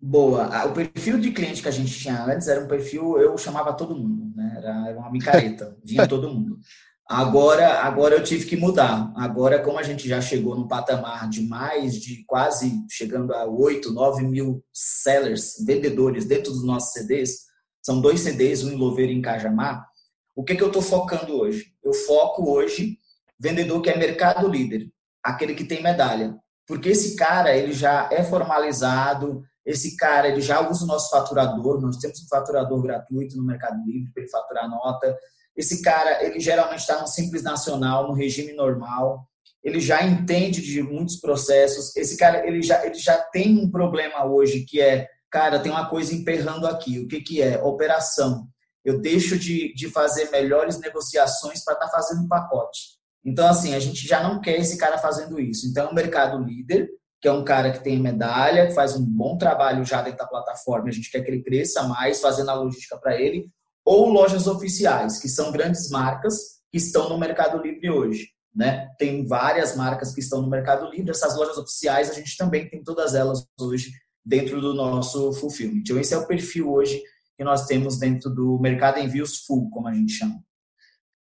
Boa. O perfil de cliente que a gente tinha antes era um perfil, eu chamava todo mundo, né? Era uma micareta, vinha todo mundo. Agora, agora eu tive que mudar. Agora, como a gente já chegou num patamar de mais de quase chegando a 8, 9 mil sellers, vendedores dentro dos nossos CDs, são dois CDs, um em Louveira e em Cajamar. O que, que eu estou focando hoje? Eu foco hoje vendedor que é mercado líder, aquele que tem medalha. Porque esse cara, ele já é formalizado, esse cara, ele já usa o nosso faturador, nós temos um faturador gratuito no Mercado Livre para ele faturar nota. Esse cara, ele geralmente está no Simples Nacional, no regime normal, ele já entende de muitos processos. Esse cara, ele já, ele já tem um problema hoje que é cara, tem uma coisa emperrando aqui. O que, que é? Operação. Eu deixo de, de fazer melhores negociações para estar tá fazendo um pacote. Então, assim, a gente já não quer esse cara fazendo isso. Então, é mercado líder, que é um cara que tem medalha, que faz um bom trabalho já dentro da plataforma, a gente quer que ele cresça mais, fazendo a logística para ele, ou lojas oficiais, que são grandes marcas que estão no Mercado Livre hoje. Né? Tem várias marcas que estão no Mercado Livre, essas lojas oficiais a gente também tem todas elas hoje dentro do nosso fulfillment. Então, esse é o perfil hoje que nós temos dentro do mercado envios full, como a gente chama.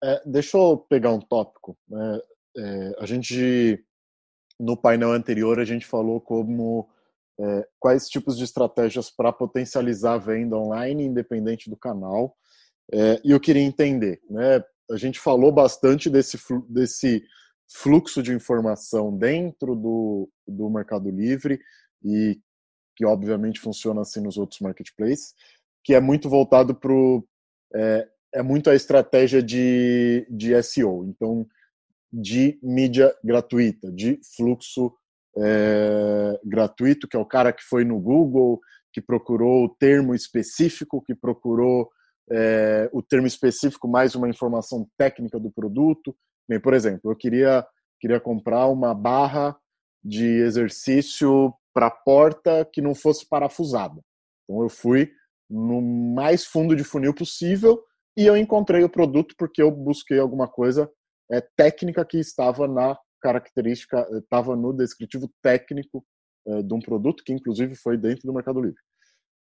É, deixa eu pegar um tópico. Né? É, a gente, no painel anterior, a gente falou como é, quais tipos de estratégias para potencializar a venda online, independente do canal. É, e eu queria entender, né? A gente falou bastante desse, desse fluxo de informação dentro do, do Mercado Livre e que obviamente funciona assim nos outros marketplaces, que é muito voltado para é, é muito a estratégia de, de SEO, então de mídia gratuita, de fluxo é, gratuito, que é o cara que foi no Google, que procurou o termo específico, que procurou é, o termo específico mais uma informação técnica do produto. Bem, por exemplo, eu queria, queria comprar uma barra de exercício para a porta que não fosse parafusada. Então eu fui no mais fundo de funil possível e eu encontrei o produto porque eu busquei alguma coisa é, técnica que estava na característica, estava no descritivo técnico é, de um produto que inclusive foi dentro do Mercado Livre.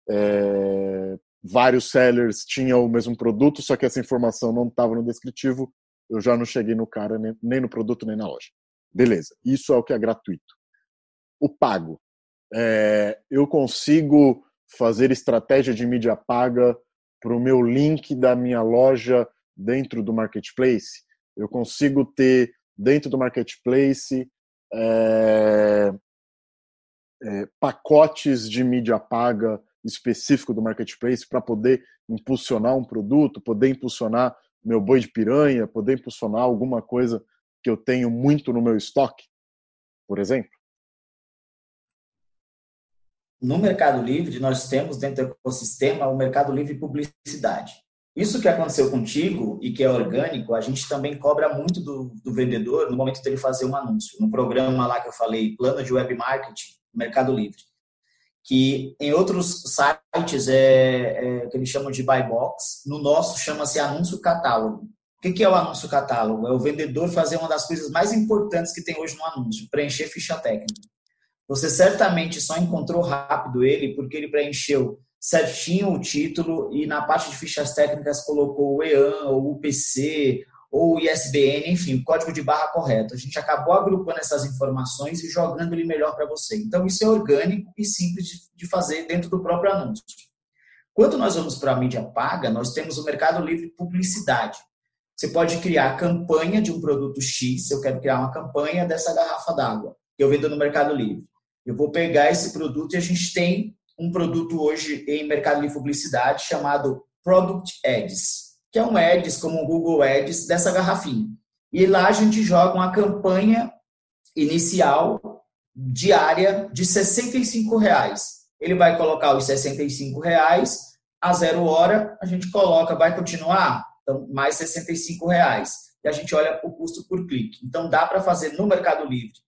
É, vários sellers tinham o mesmo produto, só que essa informação não estava no descritivo, eu já não cheguei no cara nem, nem no produto nem na loja. Beleza, isso é o que é gratuito. O pago é, eu consigo fazer estratégia de mídia paga para o meu link da minha loja dentro do marketplace. Eu consigo ter dentro do marketplace é, é, pacotes de mídia paga específico do marketplace para poder impulsionar um produto, poder impulsionar meu boi de piranha, poder impulsionar alguma coisa que eu tenho muito no meu estoque, por exemplo. No Mercado Livre, nós temos dentro do ecossistema o Mercado Livre Publicidade. Isso que aconteceu contigo e que é orgânico, a gente também cobra muito do, do vendedor no momento dele fazer um anúncio. No programa lá que eu falei, plano de web marketing, Mercado Livre, que em outros sites é, é que eles chamam de buy box, no nosso chama-se anúncio catálogo. O que é o anúncio catálogo? É o vendedor fazer uma das coisas mais importantes que tem hoje no anúncio, preencher ficha técnica. Você certamente só encontrou rápido ele porque ele preencheu certinho o título e na parte de fichas técnicas colocou o EAN, ou o UPC, ou o ISBN, enfim, o código de barra correto. A gente acabou agrupando essas informações e jogando ele melhor para você. Então, isso é orgânico e simples de fazer dentro do próprio anúncio. Quando nós vamos para a mídia paga, nós temos o Mercado Livre Publicidade. Você pode criar campanha de um produto X, eu quero criar uma campanha dessa garrafa d'água, que eu vendo no Mercado Livre. Eu vou pegar esse produto e a gente tem um produto hoje em mercado de publicidade chamado Product Ads, que é um ads como o Google Ads dessa garrafinha. E lá a gente joga uma campanha inicial diária de 65 reais. Ele vai colocar os 65 reais a zero hora, a gente coloca, vai continuar? Então, mais 65 reais. e a gente olha o custo por clique. Então, dá para fazer no Mercado Livre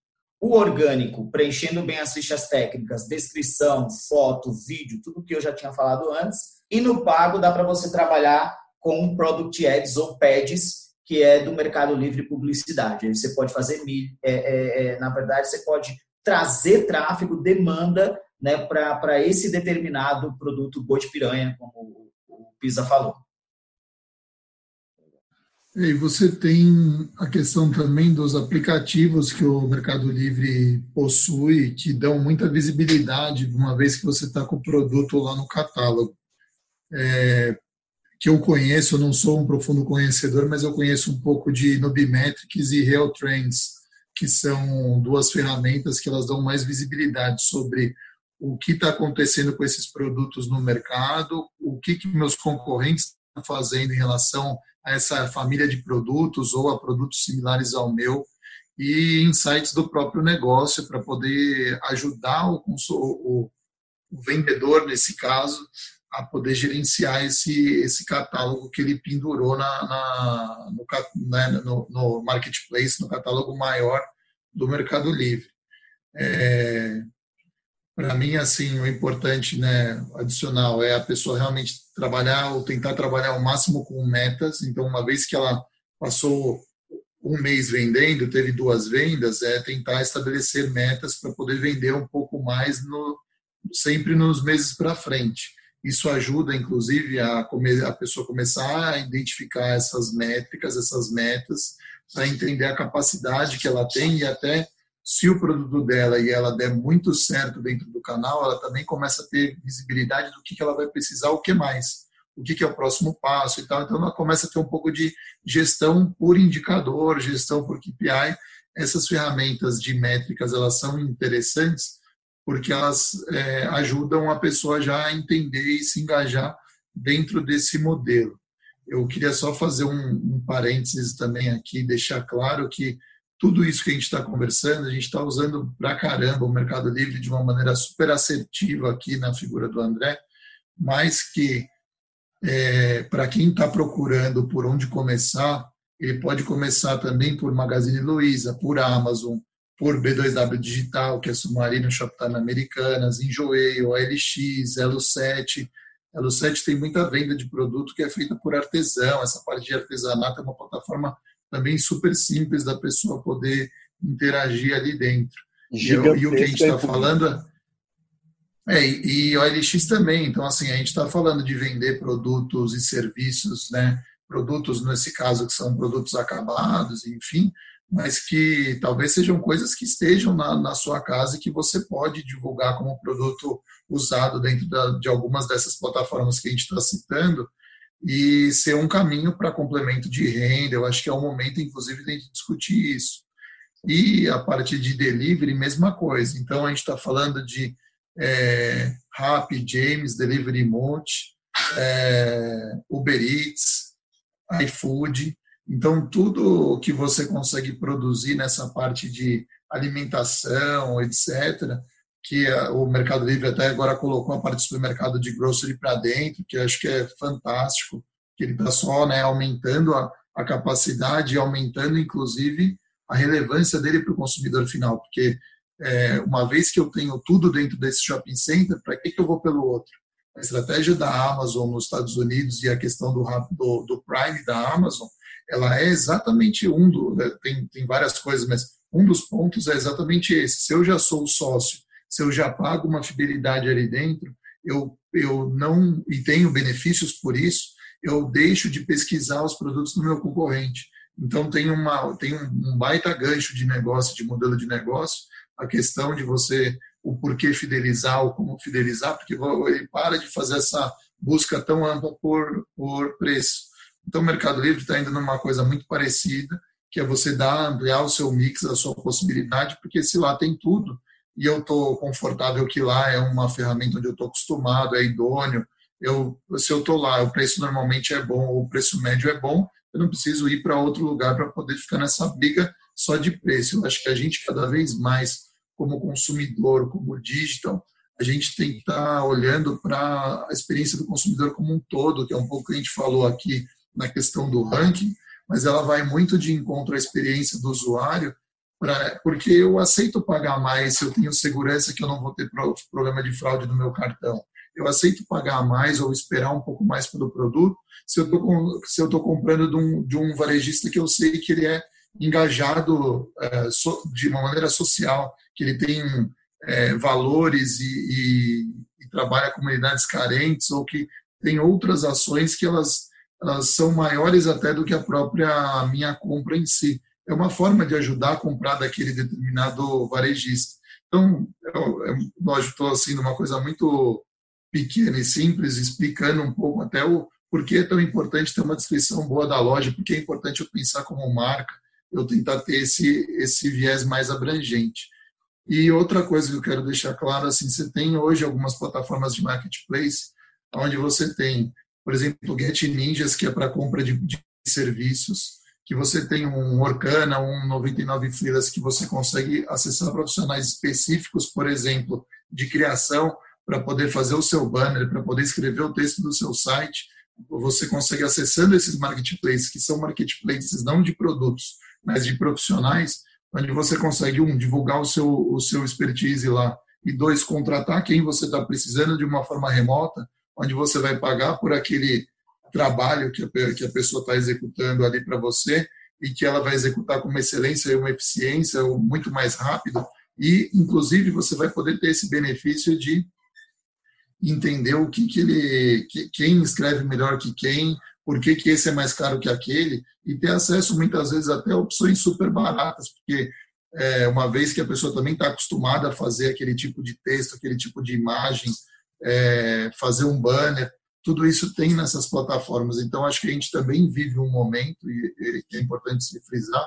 o orgânico, preenchendo bem as fichas técnicas, descrição, foto, vídeo, tudo que eu já tinha falado antes. E no pago dá para você trabalhar com Product Ads ou PADs, que é do Mercado Livre Publicidade. Aí você pode fazer, é, é, é, na verdade, você pode trazer tráfego, demanda né, para esse determinado produto boi de piranha, como o Pisa falou. E você tem a questão também dos aplicativos que o Mercado Livre possui, que dão muita visibilidade, uma vez que você está com o produto lá no catálogo. É, que eu conheço, eu não sou um profundo conhecedor, mas eu conheço um pouco de Nubimetrics e Real Trends, que são duas ferramentas que elas dão mais visibilidade sobre o que está acontecendo com esses produtos no mercado, o que, que meus concorrentes fazendo em relação a essa família de produtos ou a produtos similares ao meu e insights do próprio negócio para poder ajudar o, o, o, vendedor, nesse caso, a poder gerenciar esse, esse catálogo que ele pendurou na, na no, né, no, no, marketplace, no catálogo maior do Mercado Livre. É, para mim, assim, o importante, né, adicional, é a pessoa realmente trabalhar ou tentar trabalhar o máximo com metas. Então, uma vez que ela passou um mês vendendo, teve duas vendas, é tentar estabelecer metas para poder vender um pouco mais no, sempre nos meses para frente. Isso ajuda, inclusive, a, a pessoa começar a identificar essas métricas, essas metas, para entender a capacidade que ela tem e até se o produto dela e ela der muito certo dentro do canal, ela também começa a ter visibilidade do que, ela vai precisar, o que mais, o que, que é o próximo passo e tal. Então, ela começa a ter um pouco de gestão por indicador, gestão por KPI. Essas ferramentas de métricas, elas são interessantes porque elas é, ajudam a pessoa já a entender e se engajar dentro desse modelo. Eu queria só fazer um, um parênteses também aqui, deixar claro que tudo isso que a gente está conversando, a gente está usando pra caramba o Mercado Livre de uma maneira super assertiva aqui na figura do André, mas que é, para quem está procurando por onde começar, ele pode começar também por Magazine Luiza, por Amazon, por B2W Digital, que é Submarino Shoptime Americanas, Enjoei, OLX, Elo 7. Elo 7 tem muita venda de produto que é feita por artesão, essa parte de artesanato é uma plataforma também super simples da pessoa poder interagir ali dentro. E, e, o que a gente está falando é, e o OLX também. Então, assim, a gente está falando de vender produtos e serviços, né? Produtos, nesse caso, que são produtos acabados, enfim, mas que talvez sejam coisas que estejam na, na sua casa e que você pode divulgar como produto usado dentro da, de algumas dessas plataformas que a gente está citando, e ser um caminho para complemento de renda. Eu acho que é o momento, inclusive, de a gente discutir isso. E a parte de delivery, mesma coisa. Então, a gente está falando de é, James, Delivery Monte, é, Uber Eats, iFood. Então, tudo que você consegue produzir nessa parte de alimentação, etc., que o Mercado Livre até agora colocou a parte do supermercado de grocery para dentro, que acho que é fantástico, que ele está só né, aumentando a, a capacidade e aumentando, inclusive, a relevância dele para o consumidor final, porque é, uma vez que eu tenho tudo dentro desse shopping center, para que, que eu vou pelo outro? A estratégia da Amazon nos Estados Unidos e a questão do, do, do Prime da Amazon, ela é exatamente um do, né, tem, tem várias coisas, mas um dos pontos é exatamente esse. Se eu já sou sócio se eu já pago uma fidelidade ali dentro, eu, eu não e tenho benefícios por isso, eu deixo de pesquisar os produtos do meu concorrente. Então tem uma tem um, baita gancho de negócio, de modelo de negócio, a questão de você o porquê fidelizar ou como fidelizar, porque ele para de fazer essa busca tão ampla por, por preço. Então o Mercado Livre está indo numa coisa muito parecida, que é você dar, ampliar o seu mix, a sua possibilidade, porque se lá tem tudo, e eu estou confortável que lá é uma ferramenta onde eu estou acostumado, é idôneo. Eu, se eu estou lá, o preço normalmente é bom, ou o preço médio é bom, eu não preciso ir para outro lugar para poder ficar nessa briga só de preço. Eu acho que a gente, cada vez mais, como consumidor, como digital, a gente tem que estar tá olhando para a experiência do consumidor como um todo, que é um pouco que a gente falou aqui na questão do ranking, mas ela vai muito de encontro à experiência do usuário, pra, porque eu aceito pagar mais se eu tenho segurança que eu não vou ter problema de fraude no meu cartão. Eu aceito pagar mais ou esperar um pouco mais pelo produto se eu estou comprando de um, de um varejista que eu sei que ele é engajado é, so, de uma maneira social, que ele tem é, valores e, e, e trabalha comunidades carentes ou que tem outras ações que elas, elas são maiores até do que a própria minha compra em si. É uma forma de ajudar a comprar daquele determinado varejista. Então, eu, eu, estou assim numa coisa muito pequena e simples, explicando um pouco até o porquê é tão importante ter uma descrição boa da loja, porque é importante eu pensar como marca, eu tentar ter esse, esse viés mais abrangente. E outra coisa que eu quero deixar claro, assim, você tem hoje algumas plataformas de marketplace, onde você tem, por exemplo, o Get Ninjas, que é para compra de, de, serviços, que você tem um Orkana, um 99 Filas, que você consegue acessar profissionais específicos, por exemplo, de criação, para poder fazer o seu banner, para poder escrever o texto do seu site. Você consegue acessando esses marketplaces, que são marketplaces não de produtos, mas de profissionais, onde você consegue, um, divulgar o seu, o seu expertise lá, e dois, contratar quem você está precisando de uma forma remota, onde você vai pagar por aquele trabalho que a, que a pessoa está executando ali para você e que ela vai executar com uma excelência e uma eficiência muito mais rápido. E inclusive você vai poder ter esse benefício de entender o que, que ele que, quem escreve melhor que quem por que, que esse é mais caro que aquele, e ter acesso muitas vezes até a opções super baratas, porque é, uma vez que a pessoa também está acostumada a fazer aquele tipo de texto, aquele tipo de imagem, é, fazer um banner, tudo isso tem nessas plataformas. Então, acho que a gente também vive um momento, e, é importante se frisar,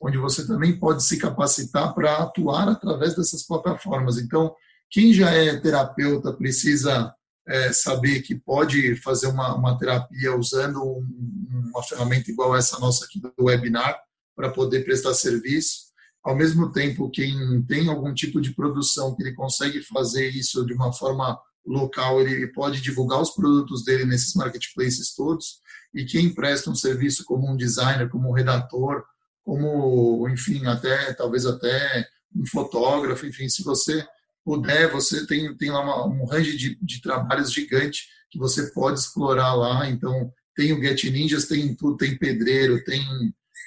onde você também pode se capacitar para atuar através dessas plataformas. Então, quem já é terapeuta precisa é, saber que pode fazer uma, uma terapia usando um, uma ferramenta igual essa nossa aqui do webinar para poder prestar serviço. Ao mesmo tempo, quem tem algum tipo de produção que ele consegue fazer isso de uma forma local, ele pode divulgar os produtos dele nesses marketplaces todos. E quem presta um serviço como um designer, como um redator, como, enfim, até talvez até um fotógrafo, enfim, se você puder, você tem, tem lá uma, um range de, de trabalhos gigante que você pode explorar lá. Então, tem o Get Ninjas, tem tudo, tem pedreiro, tem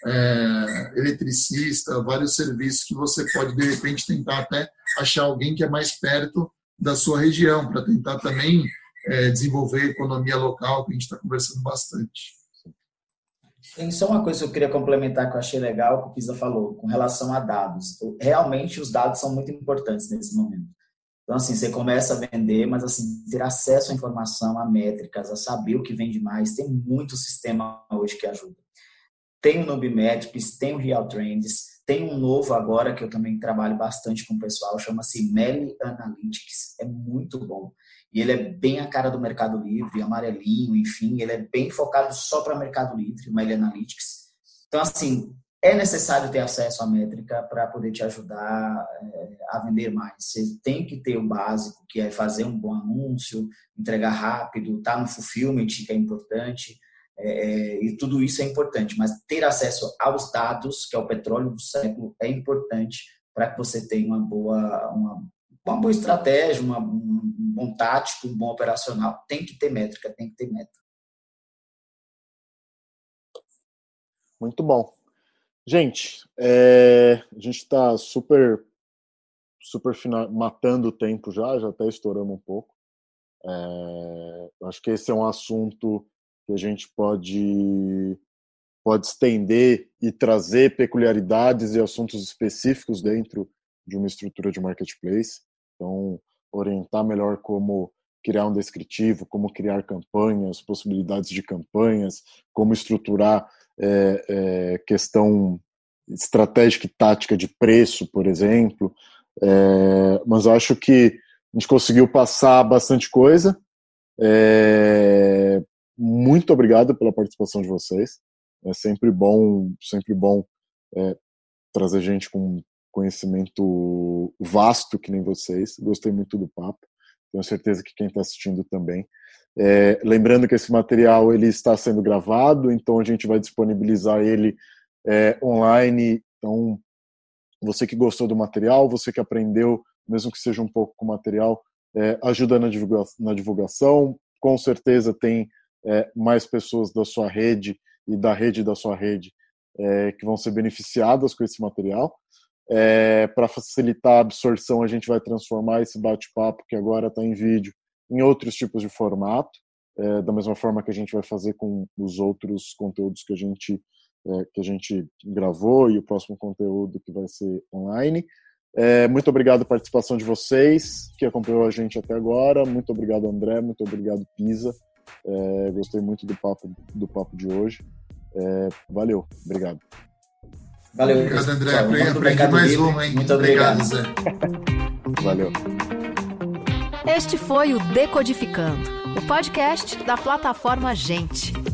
é, eletricista, vários serviços que você pode, de repente, tentar até achar alguém que é mais perto da sua região, para tentar também é, desenvolver a economia local, que a gente está conversando bastante. Tem só uma coisa que eu queria complementar que eu achei legal, que o Pisa falou, com relação a dados. Realmente, os dados são muito importantes nesse momento. Então, assim, você começa a vender, mas, assim, ter acesso à informação, a métricas, a saber o que vende mais, tem muito sistema hoje que ajuda. Tem o Nubimetrics, tem o Real Trends, tem um novo agora que eu também trabalho bastante com o pessoal, chama-se Meli Analytics. É muito bom. E ele é bem a cara do Mercado Livre, amarelinho, enfim, ele é bem focado só para Mercado Livre, Meli Analytics. Então, assim, é necessário ter acesso à métrica para poder te ajudar é, a vender mais. Você tem que ter o básico, que é fazer um bom anúncio, entregar rápido, estar tá no fulfillment, que é importante, é, e tudo isso é importante. Mas ter acesso aos dados, que é o petróleo do século, é importante para que você tenha uma boa, uma, uma boa estratégia, uma, um bom tático, um bom operacional. Tem que ter métrica, tem que ter meta. Muito bom. Gente, é, a gente está super, super final, matando o tempo já, já até estourando um pouco. É, acho que esse é um assunto que a gente pode pode estender e trazer peculiaridades e assuntos específicos dentro de uma estrutura de marketplace. Então, orientar melhor como criar um descritivo, como criar campanhas, possibilidades de campanhas, como estruturar é, é, questão estratégica e tática de preço, por exemplo. É, mas acho que a gente conseguiu passar bastante coisa. É, muito obrigado pela participação de vocês. É sempre bom, sempre bom é, trazer gente com conhecimento vasto que nem vocês. Gostei muito do papo. Tenho certeza que quem está assistindo também. É, lembrando que esse material ele está sendo gravado, então a gente vai disponibilizar ele é, online. Então, você que gostou do material, você que aprendeu, mesmo que seja um pouco com o material, é, ajuda na, na divulgação. Com certeza tem é, mais pessoas da sua rede e da rede da sua rede é, que vão ser beneficiadas com esse material. É, Para facilitar a absorção, a gente vai transformar esse bate-papo, que agora está em vídeo, em outros tipos de formato, é, da mesma forma que a gente vai fazer com os outros conteúdos que a gente é, que a gente gravou e o próximo conteúdo que vai ser online. É, muito obrigado pela participação de vocês que acompanhou a gente até agora. Muito obrigado, André. Muito obrigado, Pisa. É, gostei muito do papo do papo de hoje. É, valeu, obrigado. Valeu. Obrigado, André. Aprendi, aprendi mais uma, hein? Muito obrigado, Zé. Valeu. Este foi o Decodificando, o podcast da plataforma Gente,